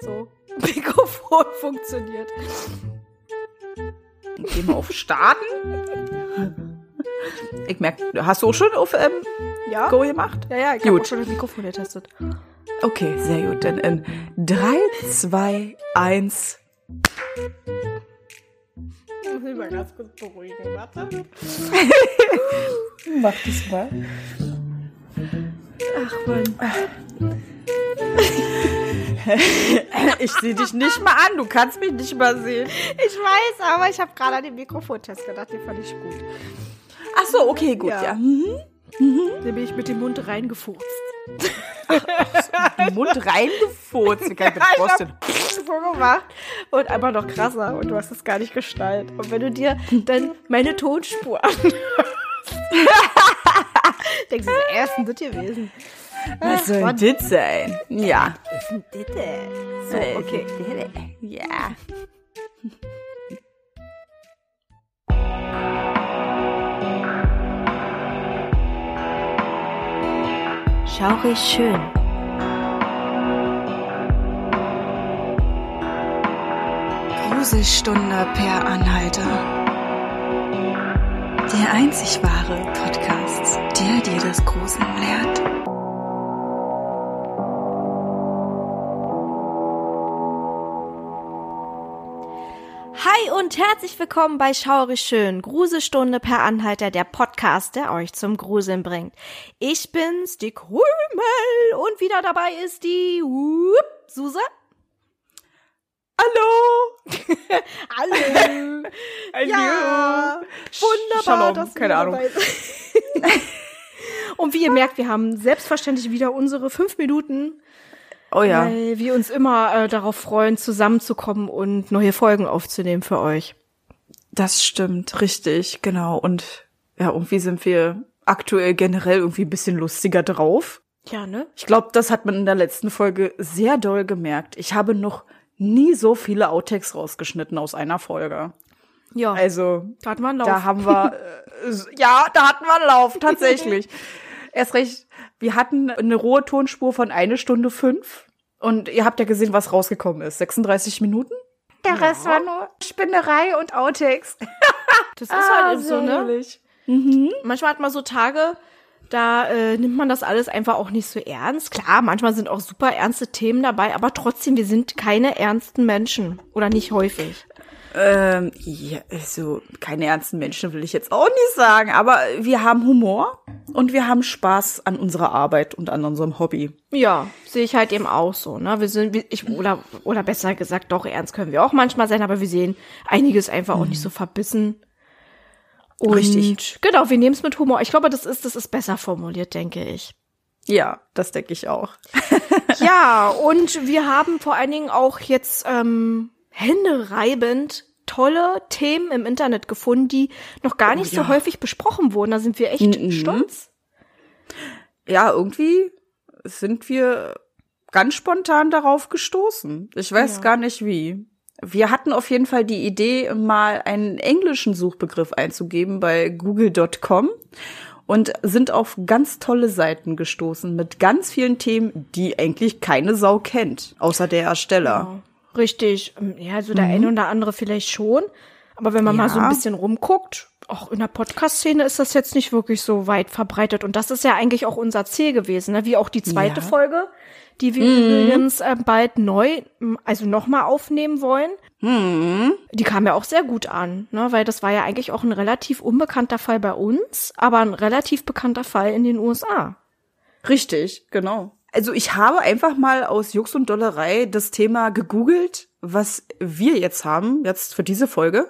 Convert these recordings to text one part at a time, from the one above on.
so Mikrofon funktioniert. Gehen wir auf Starten. Ich merke, hast du auch schon auf ähm, Ja? Go gemacht? Ja, ja, ich habe schon das Mikrofon getestet. Okay, sehr gut. Dann in 3, 2, 1. Ich muss mich mal ganz kurz beruhigen, warte. Mach das mal. Ach Mann. Ich sehe dich nicht mal an, du kannst mich nicht mal sehen. Ich weiß, aber ich habe gerade an den Mikrofontest gedacht, den fand ich gut. Ach so, okay, gut, Ja. ja. Mhm. Den bin ich mit dem Mund reingefurzt. Den Mund reingefurzt. Wie kann ich das vorstellen? so gemacht und einfach noch krasser und du hast es gar nicht gestaltet. Und wenn du dir dann meine Tonspur anhörst, denkst du, ist denn das gewesen? Was soll Mann. das sein? Ja. Was ist denn denn? So, Äh, okay. Ja. Schaurig schön. Gruselstunde per Anhalter. Der einzig wahre Podcast, der dir das Gruseln lehrt. Und herzlich willkommen bei Schaurig Schön, Gruselstunde per Anhalter, der Podcast, der euch zum Gruseln bringt. Ich bin's, die Krümel, und wieder dabei ist die Whoop, Suse. Hallo! Hallo. Ja, wunderbar, Shalom, dass keine Ahnung. Und wie ihr merkt, wir haben selbstverständlich wieder unsere fünf Minuten, Oh ja. weil wir uns immer äh, darauf freuen, zusammenzukommen und neue Folgen aufzunehmen für euch. Das stimmt, richtig, genau. Und ja, irgendwie sind wir aktuell generell irgendwie ein bisschen lustiger drauf. Ja, ne? Ich glaube, das hat man in der letzten Folge sehr doll gemerkt. Ich habe noch nie so viele Outtakes rausgeschnitten aus einer Folge. Ja, Also, da hat man Lauf. da haben wir, äh, ja, da hatten wir einen Lauf, tatsächlich. Erst recht, wir hatten eine rohe Tonspur von eine Stunde fünf. Und ihr habt ja gesehen, was rausgekommen ist. 36 Minuten? Der Rest war nur Spinnerei und Outtakes. das ist halt eben so, ne? herrlich. Manchmal hat man so Tage, da äh, nimmt man das alles einfach auch nicht so ernst. Klar, manchmal sind auch super ernste Themen dabei, aber trotzdem, wir sind keine ernsten Menschen. Oder nicht häufig. Ähm, ja, also keine ernsten Menschen will ich jetzt auch nicht sagen, aber wir haben Humor und wir haben Spaß an unserer Arbeit und an unserem Hobby. Ja, sehe ich halt eben auch so, ne? Wir sind, ich, oder, oder besser gesagt, doch ernst können wir auch manchmal sein, aber wir sehen einiges einfach auch nicht so verbissen. Und Richtig. Genau, wir nehmen es mit Humor. Ich glaube, das ist, das ist besser formuliert, denke ich. Ja, das denke ich auch. Ja, und wir haben vor allen Dingen auch jetzt ähm, händereibend tolle Themen im Internet gefunden, die noch gar nicht so ja. häufig besprochen wurden. Da sind wir echt Mhm. stolz. Ja, irgendwie sind wir ganz spontan darauf gestoßen. Ich weiß Ja. gar nicht wie. Wir hatten auf jeden Fall die Idee, mal einen englischen Suchbegriff einzugeben bei google.com und sind auf ganz tolle Seiten gestoßen mit ganz vielen Themen, die eigentlich keine Sau kennt, außer der Ersteller. Richtig. Ähm, Ja, also der eine oder andere vielleicht schon. Aber wenn man mal so ein Ja. bisschen rumguckt, auch in der Podcast-Szene ist das jetzt nicht wirklich so weit verbreitet. Und das ist ja eigentlich auch unser Ziel gewesen, ne? wie auch die zweite Ja. Folge, die wir übrigens äh, bald neu, also nochmal aufnehmen wollen. Hm. Die kam ja auch sehr gut an, ne? weil das war ja eigentlich auch ein relativ unbekannter Fall bei uns, aber ein relativ bekannter Fall in den USA. Richtig, genau. Also ich habe einfach mal aus Jux und Dollerei das Thema gegoogelt, was wir jetzt haben, jetzt für diese Folge.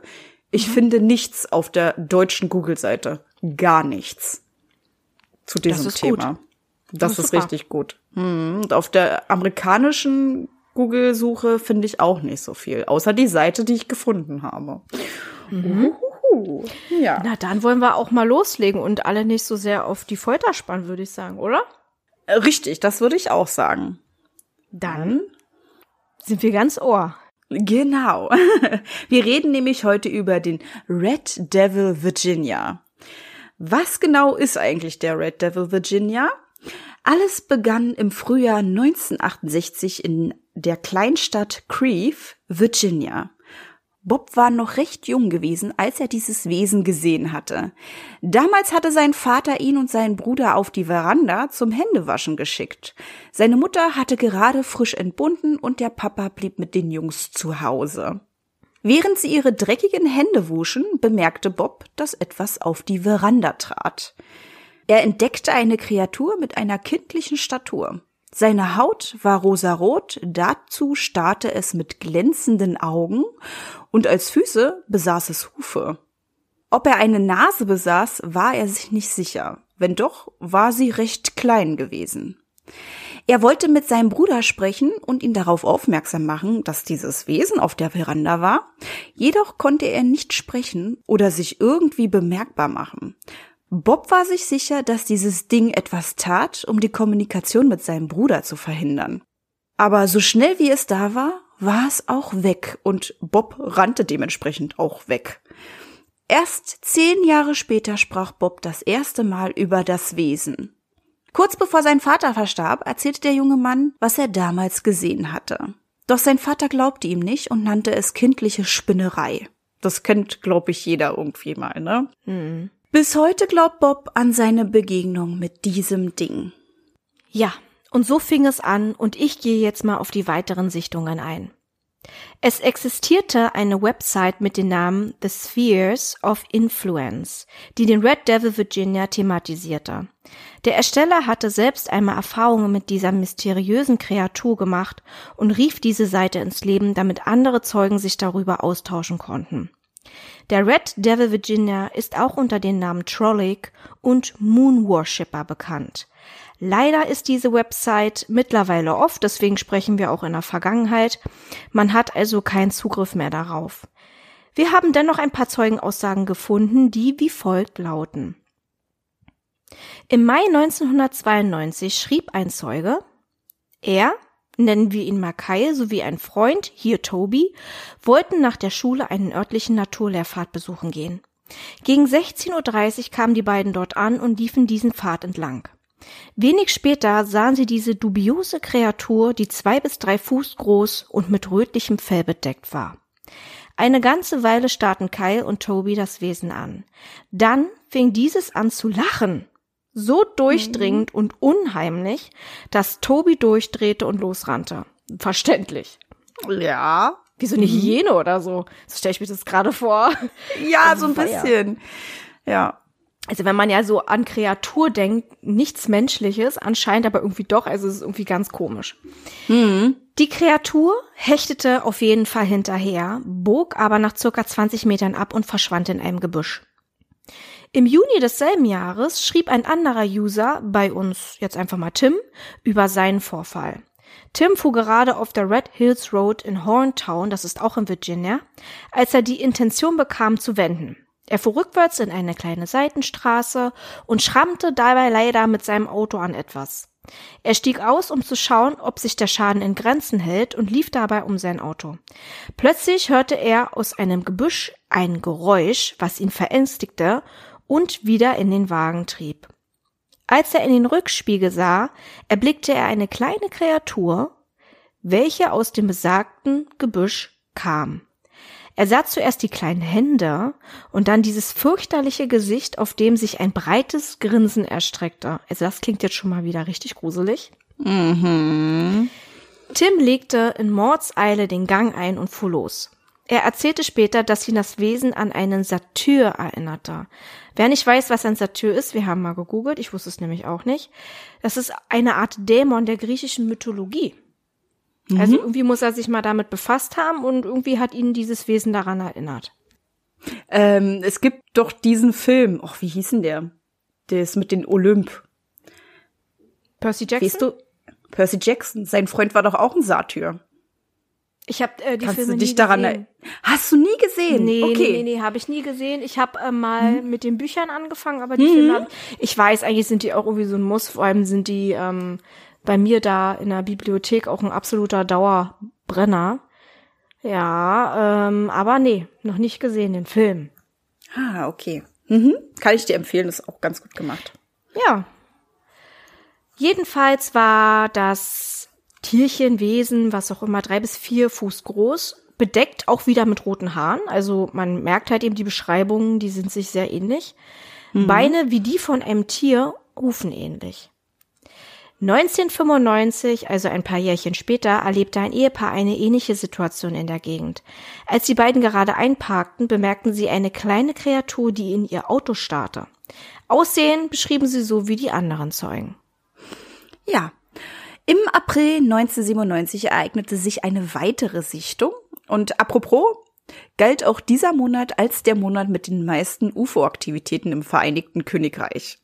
Ich finde nichts auf der deutschen Google-Seite. Gar nichts zu diesem ist gut. Thema. Das, ist ist, super. richtig gut. Hm, Und auf der amerikanischen Google-Suche finde ich auch nicht so viel, außer die Seite, die ich gefunden habe. Uhuhu. Ja. Na, dann wollen wir auch mal loslegen und alle nicht so sehr auf die Folter spannen, würde ich sagen, oder? Richtig, das würde ich auch sagen. Dann sind wir ganz ohr. Genau. Wir reden nämlich heute über den Red Devil Virginia. Was genau ist eigentlich der Red Devil Virginia? Alles begann im Frühjahr 1968 in der Kleinstadt Creve, Virginia. Bob war noch recht jung gewesen, als er dieses Wesen gesehen hatte. Damals hatte sein Vater ihn und seinen Bruder auf die Veranda zum Händewaschen geschickt. Seine Mutter hatte gerade frisch entbunden und der Papa blieb mit den Jungs zu Hause. Während sie ihre dreckigen Hände wuschen, bemerkte Bob, dass etwas auf die Veranda trat. Er entdeckte eine Kreatur mit einer kindlichen Statur. Seine Haut war rosarot, dazu starrte es mit glänzenden Augen und als Füße besaß es Hufe. Ob er eine Nase besaß, war er sich nicht sicher. Wenn doch, war sie recht klein gewesen. Er wollte mit seinem Bruder sprechen und ihn darauf aufmerksam machen, dass dieses Wesen auf der Veranda war, jedoch konnte er nicht sprechen oder sich irgendwie bemerkbar machen. Bob war sich sicher, dass dieses Ding etwas tat, um die Kommunikation mit seinem Bruder zu verhindern. Aber so schnell wie es da war, war es auch weg und Bob rannte dementsprechend auch weg. Erst zehn Jahre später sprach Bob das erste Mal über das Wesen. Kurz bevor sein Vater verstarb, erzählte der junge Mann, was er damals gesehen hatte. Doch sein Vater glaubte ihm nicht und nannte es kindliche Spinnerei. Das kennt, glaube ich, jeder irgendwie mal, ne? Mhm. Bis heute glaubt Bob an seine Begegnung mit diesem Ding. Ja, und so fing es an und ich gehe jetzt mal auf die weiteren Sichtungen ein. Es existierte eine Website mit dem Namen The Spheres of Influence, die den Red Devil Virginia thematisierte. Der Ersteller hatte selbst einmal Erfahrungen mit dieser mysteriösen Kreatur gemacht und rief diese Seite ins Leben, damit andere Zeugen sich darüber austauschen konnten. Der Red Devil Virginia ist auch unter den Namen Trollic und Moon Worshipper bekannt. Leider ist diese Website mittlerweile oft, deswegen sprechen wir auch in der Vergangenheit. Man hat also keinen Zugriff mehr darauf. Wir haben dennoch ein paar Zeugenaussagen gefunden, die wie folgt lauten. Im Mai 1992 schrieb ein Zeuge, er, nennen wir ihn Makai, sowie ein Freund, hier Toby, wollten nach der Schule einen örtlichen Naturlehrpfad besuchen gehen. Gegen 16.30 Uhr kamen die beiden dort an und liefen diesen Pfad entlang. Wenig später sahen sie diese dubiose Kreatur, die zwei bis drei Fuß groß und mit rötlichem Fell bedeckt war. Eine ganze Weile starrten Kyle und Toby das Wesen an. Dann fing dieses an zu lachen so durchdringend mhm. und unheimlich, dass Tobi durchdrehte und losrannte. Verständlich. Ja. Wie so eine mhm. Hyäne oder so. So stelle ich mir das gerade vor. Ja, also so ein bisschen. Ja. Also wenn man ja so an Kreatur denkt, nichts Menschliches, anscheinend aber irgendwie doch, also es ist irgendwie ganz komisch. Mhm. Die Kreatur hechtete auf jeden Fall hinterher, bog aber nach circa 20 Metern ab und verschwand in einem Gebüsch. Im Juni desselben Jahres schrieb ein anderer User, bei uns jetzt einfach mal Tim, über seinen Vorfall. Tim fuhr gerade auf der Red Hills Road in Horntown, das ist auch in Virginia, als er die Intention bekam zu wenden. Er fuhr rückwärts in eine kleine Seitenstraße und schrammte dabei leider mit seinem Auto an etwas. Er stieg aus, um zu schauen, ob sich der Schaden in Grenzen hält und lief dabei um sein Auto. Plötzlich hörte er aus einem Gebüsch ein Geräusch, was ihn verängstigte und wieder in den Wagen trieb. Als er in den Rückspiegel sah, erblickte er eine kleine Kreatur, welche aus dem besagten Gebüsch kam. Er sah zuerst die kleinen Hände und dann dieses fürchterliche Gesicht, auf dem sich ein breites Grinsen erstreckte. Also das klingt jetzt schon mal wieder richtig gruselig. Mhm. Tim legte in Mordseile den Gang ein und fuhr los. Er erzählte später, dass ihn das Wesen an einen Satyr erinnerte. Wer nicht weiß, was ein Satyr ist, wir haben mal gegoogelt, ich wusste es nämlich auch nicht. Das ist eine Art Dämon der griechischen Mythologie. Mhm. Also irgendwie muss er sich mal damit befasst haben und irgendwie hat ihn dieses Wesen daran erinnert. Ähm, es gibt doch diesen Film, ach, wie hieß denn der? Der ist mit den Olymp. Percy Jackson? Weißt du? Percy Jackson, sein Freund war doch auch ein Satyr. Ich habe äh, die Kannst Filme du dich nie daran gesehen. Hast du nie gesehen? Nee, okay. nee, nee, nee habe ich nie gesehen. Ich habe äh, mal hm. mit den Büchern angefangen, aber die hm. Filme hab ich, ich weiß, eigentlich sind die auch irgendwie so ein Muss, vor allem sind die ähm, bei mir da in der Bibliothek auch ein absoluter Dauerbrenner. Ja, ähm, aber nee, noch nicht gesehen den Film. Ah, okay. Mhm. Kann ich dir empfehlen, ist auch ganz gut gemacht. Ja. Jedenfalls war das Tierchen, Wesen, was auch immer, drei bis vier Fuß groß, bedeckt auch wieder mit roten Haaren. Also man merkt halt eben die Beschreibungen, die sind sich sehr ähnlich. Mhm. Beine wie die von einem Tier, Hufen ähnlich. 1995, also ein paar Jährchen später, erlebte ein Ehepaar eine ähnliche Situation in der Gegend. Als die beiden gerade einparkten, bemerkten sie eine kleine Kreatur, die in ihr Auto starrte. Aussehen beschrieben sie so wie die anderen Zeugen. Ja. Im April 1997 ereignete sich eine weitere Sichtung. Und apropos, galt auch dieser Monat als der Monat mit den meisten UFO-Aktivitäten im Vereinigten Königreich.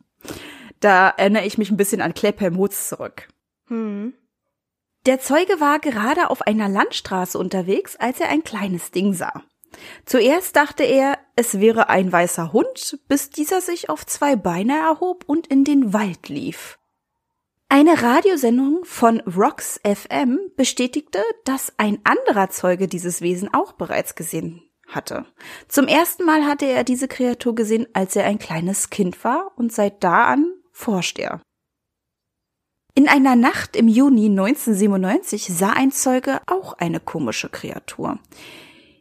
Da erinnere ich mich ein bisschen an Kleppermods zurück. Hm. Der Zeuge war gerade auf einer Landstraße unterwegs, als er ein kleines Ding sah. Zuerst dachte er, es wäre ein weißer Hund, bis dieser sich auf zwei Beine erhob und in den Wald lief. Eine Radiosendung von Rocks FM bestätigte, dass ein anderer Zeuge dieses Wesen auch bereits gesehen hatte. Zum ersten Mal hatte er diese Kreatur gesehen, als er ein kleines Kind war und seit da an forscht er. In einer Nacht im Juni 1997 sah ein Zeuge auch eine komische Kreatur.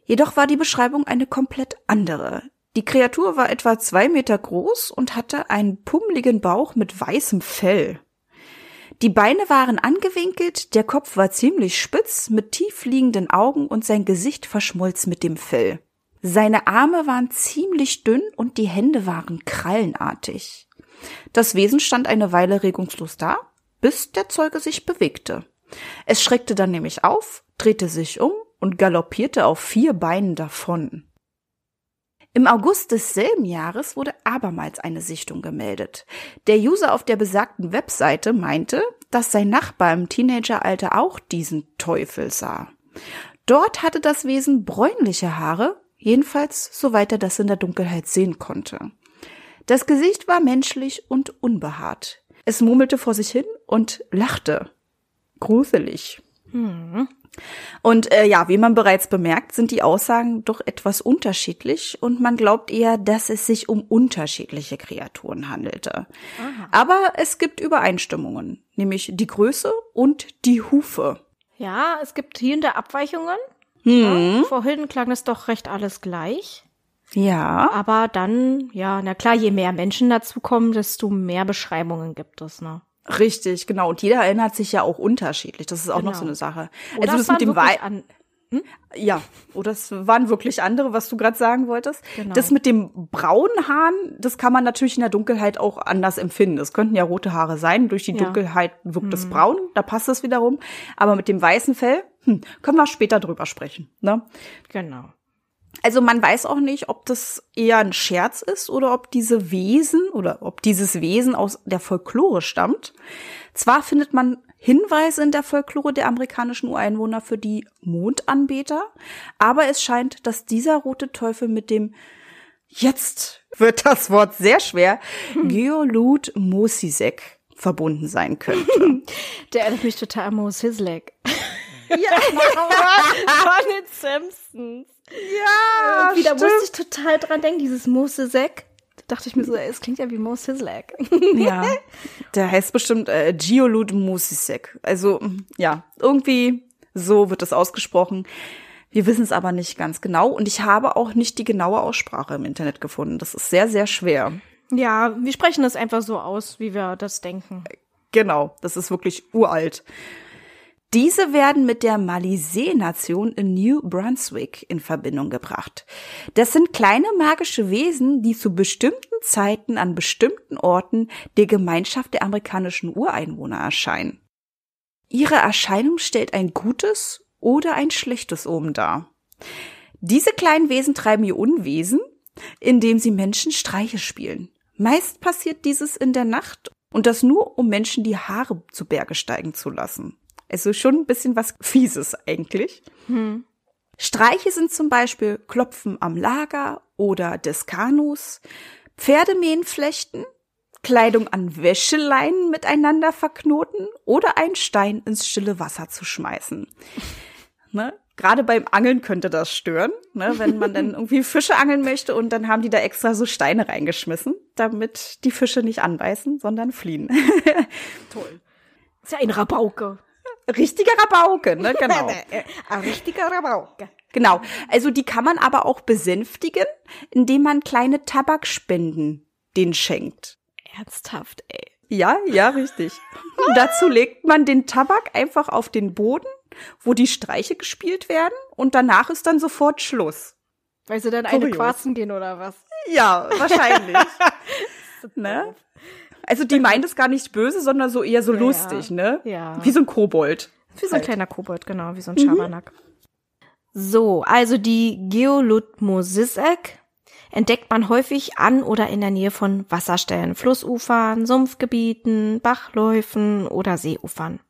Jedoch war die Beschreibung eine komplett andere. Die Kreatur war etwa zwei Meter groß und hatte einen pummeligen Bauch mit weißem Fell. Die Beine waren angewinkelt, der Kopf war ziemlich spitz, mit tief liegenden Augen und sein Gesicht verschmolz mit dem Fell. Seine Arme waren ziemlich dünn und die Hände waren krallenartig. Das Wesen stand eine Weile regungslos da, bis der Zeuge sich bewegte. Es schreckte dann nämlich auf, drehte sich um und galoppierte auf vier Beinen davon. Im August desselben Jahres wurde abermals eine Sichtung gemeldet. Der User auf der besagten Webseite meinte, dass sein Nachbar im Teenageralter auch diesen Teufel sah. Dort hatte das Wesen bräunliche Haare, jedenfalls soweit er das in der Dunkelheit sehen konnte. Das Gesicht war menschlich und unbehaart. Es murmelte vor sich hin und lachte. Gruselig. Hm. Und äh, ja, wie man bereits bemerkt, sind die Aussagen doch etwas unterschiedlich und man glaubt eher, dass es sich um unterschiedliche Kreaturen handelte. Aha. Aber es gibt Übereinstimmungen, nämlich die Größe und die Hufe. Ja, es gibt hier und da Abweichungen. Hm. Ja, vorhin klang es doch recht alles gleich. Ja. Aber dann, ja, na klar, je mehr Menschen dazukommen, desto mehr Beschreibungen gibt es, ne? Richtig, genau. Und jeder erinnert sich ja auch unterschiedlich. Das ist auch genau. noch so eine Sache. Oder also das mit dem Wei hm? Ja, oder es waren wirklich andere, was du gerade sagen wolltest. Genau. Das mit dem braunen Haaren, das kann man natürlich in der Dunkelheit auch anders empfinden. Es könnten ja rote Haare sein. Durch die ja. Dunkelheit wirkt es hm. braun, da passt es wiederum. Aber mit dem weißen Fell, hm, können wir später drüber sprechen. Ne? Genau. Also man weiß auch nicht, ob das eher ein Scherz ist oder ob diese Wesen oder ob dieses Wesen aus der Folklore stammt. Zwar findet man Hinweise in der Folklore der amerikanischen Ureinwohner für die Mondanbeter, aber es scheint, dass dieser rote Teufel mit dem Jetzt wird das Wort sehr schwer. Geolud Mosisek verbunden sein könnte. Der erinnert mich total an Mos Hislek. Ja, von den Simpsons. Ja, Irgendwie, da musste ich total dran denken, dieses Mosesek. Da dachte ich mir so, es klingt ja wie Mo Sislek. ja, der heißt bestimmt äh, Giolud Mosisek. Also, ja, irgendwie so wird es ausgesprochen. Wir wissen es aber nicht ganz genau und ich habe auch nicht die genaue Aussprache im Internet gefunden. Das ist sehr, sehr schwer. Ja, wir sprechen das einfach so aus, wie wir das denken. Genau, das ist wirklich uralt. Diese werden mit der Malisee-Nation in New Brunswick in Verbindung gebracht. Das sind kleine magische Wesen, die zu bestimmten Zeiten an bestimmten Orten der Gemeinschaft der amerikanischen Ureinwohner erscheinen. Ihre Erscheinung stellt ein gutes oder ein schlechtes Omen dar. Diese kleinen Wesen treiben ihr Unwesen, indem sie Menschen Streiche spielen. Meist passiert dieses in der Nacht und das nur, um Menschen die Haare zu Berge steigen zu lassen. Also schon ein bisschen was Fieses eigentlich. Hm. Streiche sind zum Beispiel Klopfen am Lager oder des Kanus, Pferdemähen flechten, Kleidung an Wäscheleinen miteinander verknoten oder einen Stein ins stille Wasser zu schmeißen. Ne? Gerade beim Angeln könnte das stören, ne? wenn man dann irgendwie Fische angeln möchte und dann haben die da extra so Steine reingeschmissen, damit die Fische nicht anbeißen, sondern fliehen. Toll. Ist ja ein Rabauke. Richtiger Rabauke, ne? Genau. Ein richtiger Rabauke. Genau. Also die kann man aber auch besänftigen, indem man kleine Tabakspenden den schenkt. Ernsthaft, ey. Ja, ja, richtig. Und dazu legt man den Tabak einfach auf den Boden, wo die Streiche gespielt werden und danach ist dann sofort Schluss. Weil sie dann eine Kurios. quarzen gehen oder was? Ja, wahrscheinlich. ne? Also die meint es gar nicht böse, sondern so eher so Ja, lustig, ne? Ja. Wie so ein Kobold. Wie so ein Halt. kleiner Kobold, genau, wie so ein Schabernack. So, also die Geolutmosisek entdeckt man häufig an oder in der Nähe von Wasserstellen, Flussufern, Sumpfgebieten, Bachläufen oder Seeufern.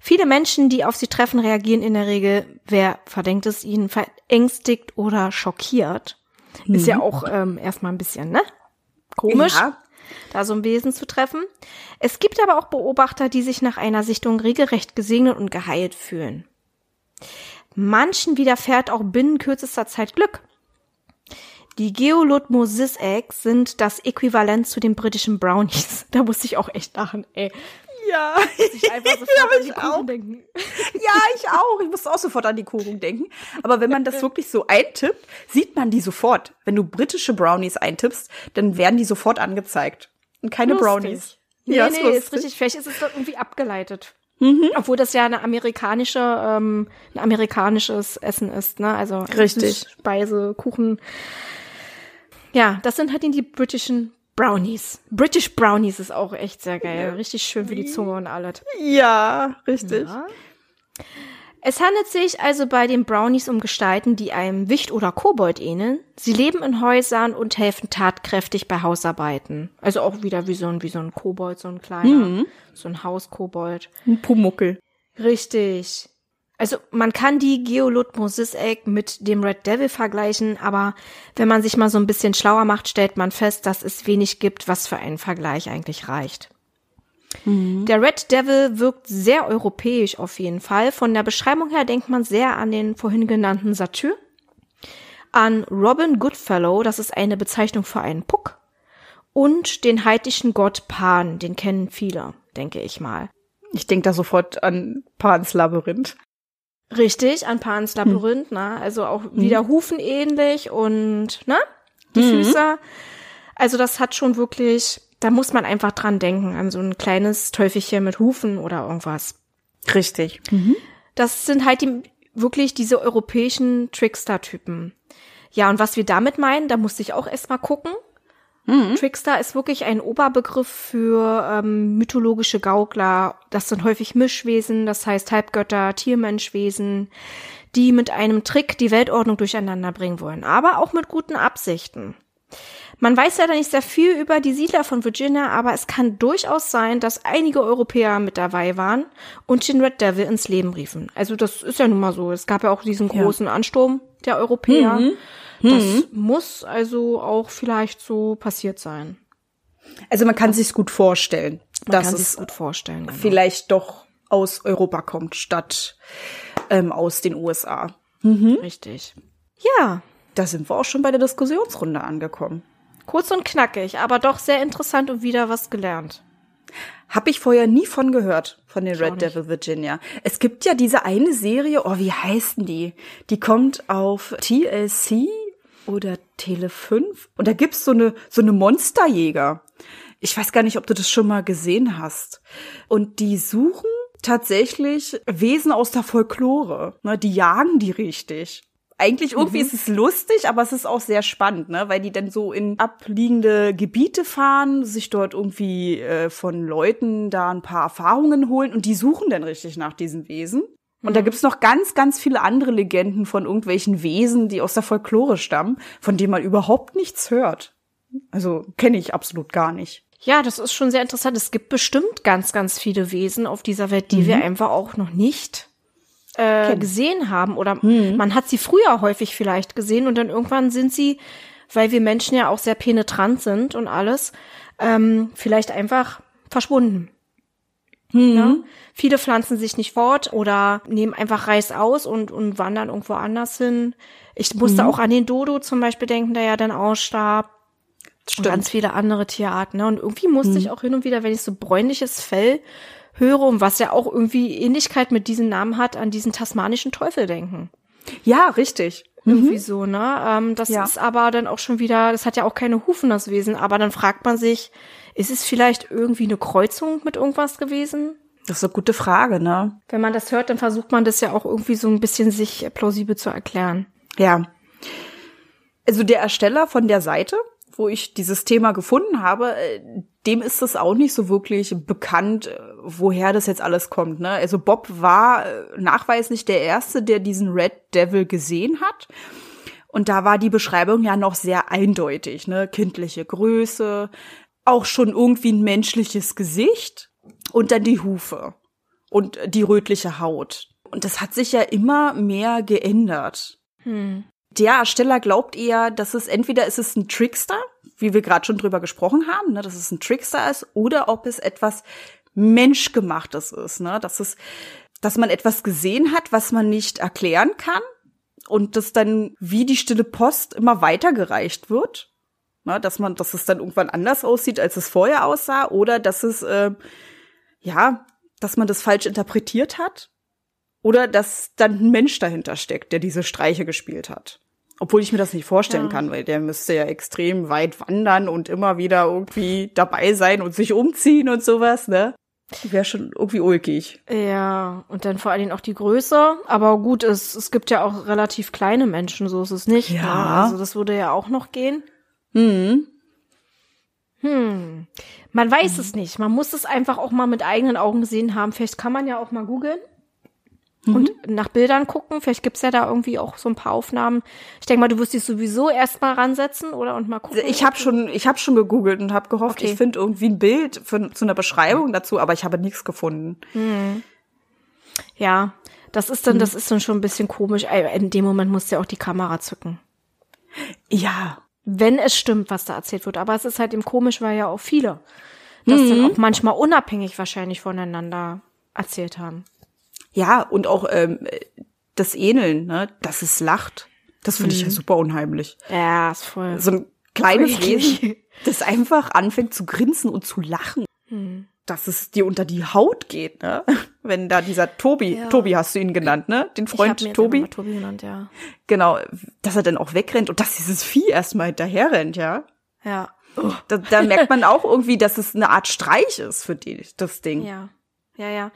Viele Menschen, die auf sie treffen, reagieren in der Regel, wer verdenkt es ihnen, verängstigt oder schockiert. Ist ja auch ähm, erstmal ein bisschen, ne? Komisch Ja. Da so ein Wesen zu treffen. Es gibt aber auch Beobachter, die sich nach einer Sichtung regelrecht gesegnet und geheilt fühlen. Manchen widerfährt auch binnen kürzester Zeit Glück. Die Geolotmosisek sind das Äquivalent zu den britischen Brownies. Da musste ich auch echt lachen, ey. Ja. Ich einfach sofort Ja, an die Kuchen auch. denken. Ja, ich auch. Ich musste auch sofort an die Kuchen denken. Aber wenn man das wirklich so eintippt, sieht man die sofort. Wenn du britische Brownies eintippst, dann werden die sofort angezeigt. Und keine Lustig. Brownies. Nee, Ja, nee, ist ist richtig. Vielleicht ist es irgendwie abgeleitet. Obwohl das ja eine amerikanische, ähm, ein amerikanisches Essen ist, ne? Also Richtig. Speise, Kuchen. Ja, das sind halt die britischen Brownies. British Brownies ist auch echt sehr geil. Richtig schön für die Zunge und alles. Ja, richtig. Es handelt sich also bei den Brownies um Gestalten, die einem Wicht oder Kobold ähneln. Sie leben in Häusern und helfen tatkräftig bei Hausarbeiten. Also auch wieder wie so ein, wie so ein Kobold, so ein kleiner, so ein Hauskobold. Ein Pumuckel. Richtig. Also man kann die Geolotmosisek mit dem Red Devil vergleichen, aber wenn man sich mal so ein bisschen schlauer macht, stellt man fest, dass es wenig gibt, was für einen Vergleich eigentlich reicht. Der Red Devil wirkt sehr europäisch auf jeden Fall. Von der Beschreibung her denkt man sehr an den vorhin genannten Satyr, an Robin Goodfellow, das ist eine Bezeichnung für einen Puck, und den heidnischen Gott Pan, den kennen viele, denke ich mal. Ich denke da sofort an Pans Labyrinth. Richtig, an Pans Labyrinth, ne? Also auch wieder Hufen ähnlich und, ne? Die Füße. Also das hat schon wirklich, da muss man einfach dran denken, an so ein kleines Teufelchen mit Hufen oder irgendwas. Richtig. Das sind halt die, wirklich diese europäischen Trickster-Typen. Ja, und was wir damit meinen, da musste ich auch erst mal gucken. Trickster ist wirklich ein Oberbegriff für ähm, mythologische Gaukler. Das sind häufig Mischwesen, das heißt Halbgötter, Tiermenschwesen, die mit einem Trick die Weltordnung durcheinander bringen wollen, aber auch mit guten Absichten. Man weiß leider nicht sehr viel über die Siedler von Virginia, aber es kann durchaus sein, dass einige Europäer mit dabei waren und den Red Devil ins Leben riefen. Also das ist ja nun mal so. Es gab ja auch diesen großen Ansturm der Europäer. Das muss also auch vielleicht so passiert sein. Also man kann sich's gut vorstellen, Man dass kann es gut vorstellen. Genau. vielleicht doch aus Europa kommt, statt ähm, aus den USA. Richtig. Ja, Da sind wir auch schon bei der Diskussionsrunde angekommen. kurz und knackig, aber doch sehr interessant und wieder was gelernt. Hab ich vorher nie von gehört, von den Red. Devil Virginia. Es gibt ja diese eine Serie, oh, wie heißt denn die? Die kommt auf TLC oder Tele 5 und da gibt's so eine, so eine Monsterjäger. Ich weiß gar nicht, ob du das schon mal gesehen hast. Und die suchen tatsächlich Wesen aus der Folklore. Ne, die jagen die richtig. Eigentlich irgendwie ist es lustig, aber es ist auch sehr spannend, ne? weil die dann so in abliegende Gebiete fahren, sich dort irgendwie äh, von Leuten da ein paar Erfahrungen holen und die suchen dann richtig nach diesen Wesen. Und da gibt's noch ganz, ganz viele andere Legenden von irgendwelchen Wesen, die aus der Folklore stammen, von denen man überhaupt nichts hört. Also kenne ich absolut gar nicht. Ja, das ist schon sehr interessant. Es gibt bestimmt ganz, ganz viele Wesen auf dieser Welt, die wir einfach auch noch nicht äh, gesehen haben. Oder man hat sie früher häufig vielleicht gesehen und dann irgendwann sind sie, weil wir Menschen ja auch sehr penetrant sind und alles, ähm, vielleicht einfach verschwunden. Ja? Viele pflanzen sich nicht fort oder nehmen einfach Reis aus und, und wandern irgendwo anders hin. Ich musste auch an den Dodo zum Beispiel denken, der ja dann ausstarb. Und ganz viele andere Tierarten. Ne? Und irgendwie musste ich auch hin und wieder, wenn ich so bräunliches Fell höre und was ja auch irgendwie Ähnlichkeit mit diesem Namen hat, an diesen tasmanischen Teufel denken. Ja, richtig. Irgendwie mhm. so, ne? Ähm, das ja. ist aber dann auch schon wieder, das hat ja auch keine Hufen, das Wesen, aber dann fragt man sich, ist es vielleicht irgendwie eine Kreuzung mit irgendwas gewesen? Das ist eine gute Frage, ne? Wenn man das hört, dann versucht man das ja auch irgendwie so ein bisschen sich plausibel zu erklären. Ja. Also der Ersteller von der Seite, wo ich dieses Thema gefunden habe, äh, dem ist es auch nicht so wirklich bekannt, äh, woher das jetzt alles kommt. Ne? Also Bob war äh, nachweislich der Erste, der diesen Red Devil gesehen hat. Und da war die Beschreibung ja noch sehr eindeutig, ne? Kindliche Größe, auch schon irgendwie ein menschliches Gesicht und dann die Hufe und die rötliche Haut. Und das hat sich ja immer mehr geändert. Hm. Der Ersteller glaubt eher, dass es entweder ist es ein Trickster, wie wir gerade schon drüber gesprochen haben, ne, dass es ein Trickster ist, oder ob es etwas Menschgemachtes ist, ne, dass es, dass man etwas gesehen hat, was man nicht erklären kann und das dann wie die stille Post immer weitergereicht wird, ne, dass man, dass es dann irgendwann anders aussieht, als es vorher aussah, oder dass es äh, ja, dass man das falsch interpretiert hat oder dass dann ein Mensch dahinter steckt, der diese Streiche gespielt hat. Obwohl ich mir das nicht vorstellen ja. kann, weil der müsste ja extrem weit wandern und immer wieder irgendwie dabei sein und sich umziehen und sowas, ne? Wäre schon irgendwie ulkig. Ja, und dann vor allen Dingen auch die Größe. Aber gut, es, es gibt ja auch relativ kleine Menschen, so ist es nicht. Ja. Ne? Also das würde ja auch noch gehen. Mhm. Hm. Man weiß mhm. es nicht. Man muss es einfach auch mal mit eigenen Augen gesehen haben. Vielleicht kann man ja auch mal googeln mhm. und nach Bildern gucken. Vielleicht gibt's ja da irgendwie auch so ein paar Aufnahmen. Ich denke mal, du wirst dich sowieso erst mal ransetzen oder und mal gucken. Ich habe schon, ich habe schon gegoogelt und habe gehofft, okay. ich finde irgendwie ein Bild für, zu einer Beschreibung dazu, aber ich habe nichts gefunden. Mhm. Ja, das ist dann, das ist dann schon ein bisschen komisch. In dem Moment musst du ja auch die Kamera zücken. Ja, wenn es stimmt, was da erzählt wird. Aber es ist halt eben komisch, weil ja auch viele das mhm. dann auch manchmal unabhängig wahrscheinlich voneinander erzählt haben. Ja, und auch ähm, das Ähneln, ne, dass es lacht. Das finde mhm. ich ja super unheimlich. Ja, ist voll. So ein kleines Wesen, das einfach anfängt zu grinsen und zu lachen. Mhm dass es dir unter die Haut geht, ne? Wenn da dieser Tobi, ja. Tobi hast du ihn genannt, ne? Den Freund ich Tobi. Immer Tobi genannt, ja. Genau, dass er dann auch wegrennt und dass dieses Vieh erstmal hinterher rennt, ja? Ja. Oh. Da, da merkt man auch irgendwie, dass es eine Art Streich ist für die, das Ding. Ja. Ja, ja.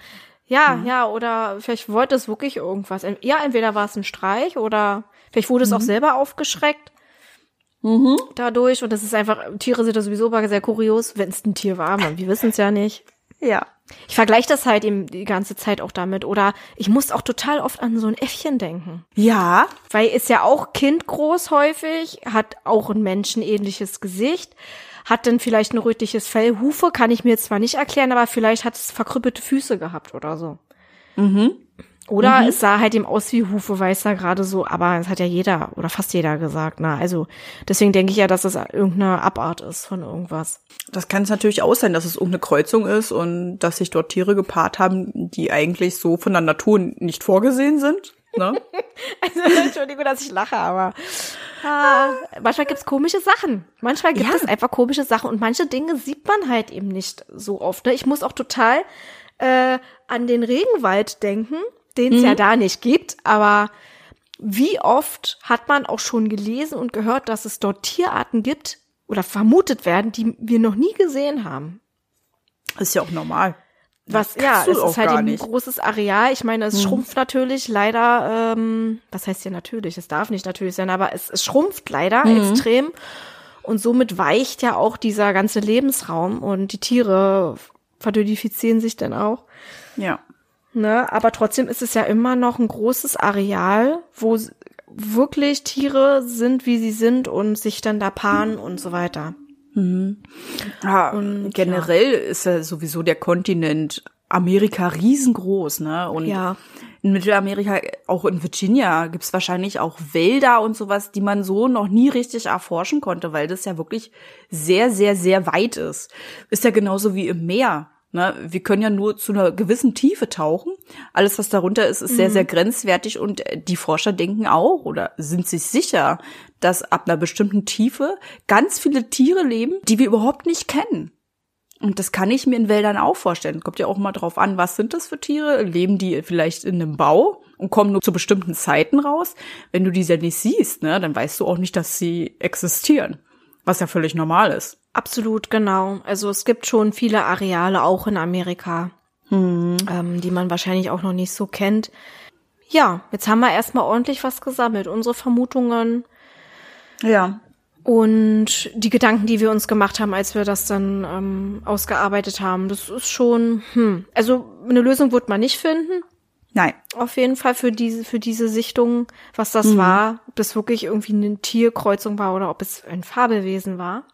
Ja, mhm. ja, oder vielleicht wollte es wirklich irgendwas. Ja, entweder war es ein Streich oder vielleicht wurde es mhm. auch selber aufgeschreckt. Mhm. Dadurch, und das ist einfach, Tiere sind da sowieso sehr kurios, wenn es ein Tier war, man, wir wissen es ja nicht. Ja. Ich vergleiche das halt eben die ganze Zeit auch damit. Oder ich muss auch total oft an so ein Äffchen denken. Ja. Weil ist ja auch kindgroß häufig, hat auch ein menschenähnliches Gesicht, hat dann vielleicht ein rötliches Fell, Hufe, kann ich mir zwar nicht erklären, aber vielleicht hat es verkrüppelte Füße gehabt oder so. Mhm. Oder mhm. es sah halt eben aus wie Hufe Weißer gerade so, aber es hat ja jeder oder fast jeder gesagt. Na, also deswegen denke ich ja, dass es irgendeine Abart ist von irgendwas. Das kann es natürlich auch sein, dass es irgendeine Kreuzung ist und dass sich dort Tiere gepaart haben, die eigentlich so von der Natur nicht vorgesehen sind. Ne? also Entschuldigung, dass ich lache, aber ah, manchmal gibt's komische Sachen. Manchmal gibt ja. es einfach komische Sachen und manche Dinge sieht man halt eben nicht so oft. Ne? Ich muss auch total äh, an den Regenwald denken den es mhm. ja da nicht gibt, aber wie oft hat man auch schon gelesen und gehört, dass es dort Tierarten gibt oder vermutet werden, die wir noch nie gesehen haben? Das ist ja auch normal. Was, ja, es ist halt ein nicht. großes Areal. Ich meine, es hm. schrumpft natürlich leider, ähm, was heißt hier natürlich? Es darf nicht natürlich sein, aber es, es schrumpft leider mhm. extrem. Und somit weicht ja auch dieser ganze Lebensraum und die Tiere verdünifizieren sich dann auch. Ja. Ne? Aber trotzdem ist es ja immer noch ein großes Areal, wo wirklich Tiere sind, wie sie sind und sich dann da paaren und so weiter. Mhm. Ja, und, generell ja. ist ja sowieso der Kontinent Amerika riesengroß, ne? Und ja. in Mittelamerika, auch in Virginia, gibt's wahrscheinlich auch Wälder und sowas, die man so noch nie richtig erforschen konnte, weil das ja wirklich sehr, sehr, sehr weit ist. Ist ja genauso wie im Meer. Ne, wir können ja nur zu einer gewissen Tiefe tauchen. Alles, was darunter ist, ist mhm. sehr, sehr grenzwertig und äh, die Forscher denken auch oder sind sich sicher, dass ab einer bestimmten Tiefe ganz viele Tiere leben, die wir überhaupt nicht kennen. Und das kann ich mir in Wäldern auch vorstellen. Kommt ja auch mal drauf an, was sind das für Tiere? Leben die vielleicht in einem Bau und kommen nur zu bestimmten Zeiten raus? Wenn du diese nicht siehst, ne, dann weißt du auch nicht, dass sie existieren. Was ja völlig normal ist. Absolut, genau. Also es gibt schon viele Areale auch in Amerika, hm. ähm, die man wahrscheinlich auch noch nicht so kennt. Ja, jetzt haben wir erstmal ordentlich was gesammelt. Unsere Vermutungen. Ja. Und die Gedanken, die wir uns gemacht haben, als wir das dann ähm, ausgearbeitet haben, das ist schon, hm. Also eine Lösung wird man nicht finden. Nein. Auf jeden Fall für diese, für diese Sichtung, was das mhm. war, ob das wirklich irgendwie eine Tierkreuzung war oder ob es ein Fabelwesen war.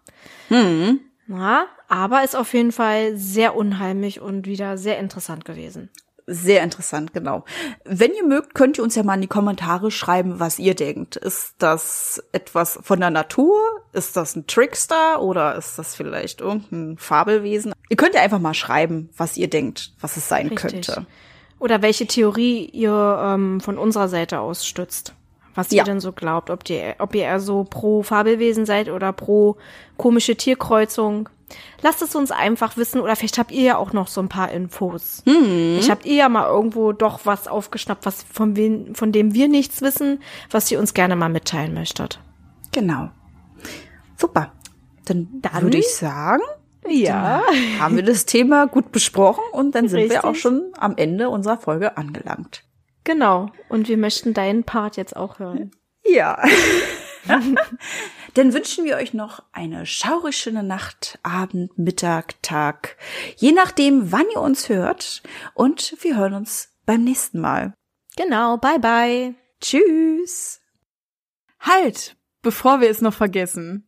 Mhm. Ja, aber ist auf jeden Fall sehr unheimlich und wieder sehr interessant gewesen. Sehr interessant, genau. Wenn ihr mögt, könnt ihr uns ja mal in die Kommentare schreiben, was ihr denkt. Ist das etwas von der Natur? Ist das ein Trickster oder ist das vielleicht irgendein Fabelwesen? Ihr könnt ja einfach mal schreiben, was ihr denkt, was es sein Richtig. könnte. Oder welche Theorie ihr ähm, von unserer Seite aus stützt. Was ja. ihr denn so glaubt, ob, die, ob ihr eher so pro Fabelwesen seid oder pro komische Tierkreuzung. Lasst es uns einfach wissen oder vielleicht habt ihr ja auch noch so ein paar Infos. Mhm. Vielleicht habt ihr ja mal irgendwo doch was aufgeschnappt, was von, wen, von dem wir nichts wissen, was ihr uns gerne mal mitteilen möchtet. Genau. Super. Dann, dann würde ich sagen, ja. haben wir das Thema gut besprochen und dann sind Richtig. wir auch schon am Ende unserer Folge angelangt. Genau. Und wir möchten deinen Part jetzt auch hören. Ja. Dann wünschen wir euch noch eine schaurig schöne Nacht, Abend, Mittag, Tag, je nachdem, wann ihr uns hört. Und wir hören uns beim nächsten Mal. Genau, bye bye. Tschüss. Halt, bevor wir es noch vergessen.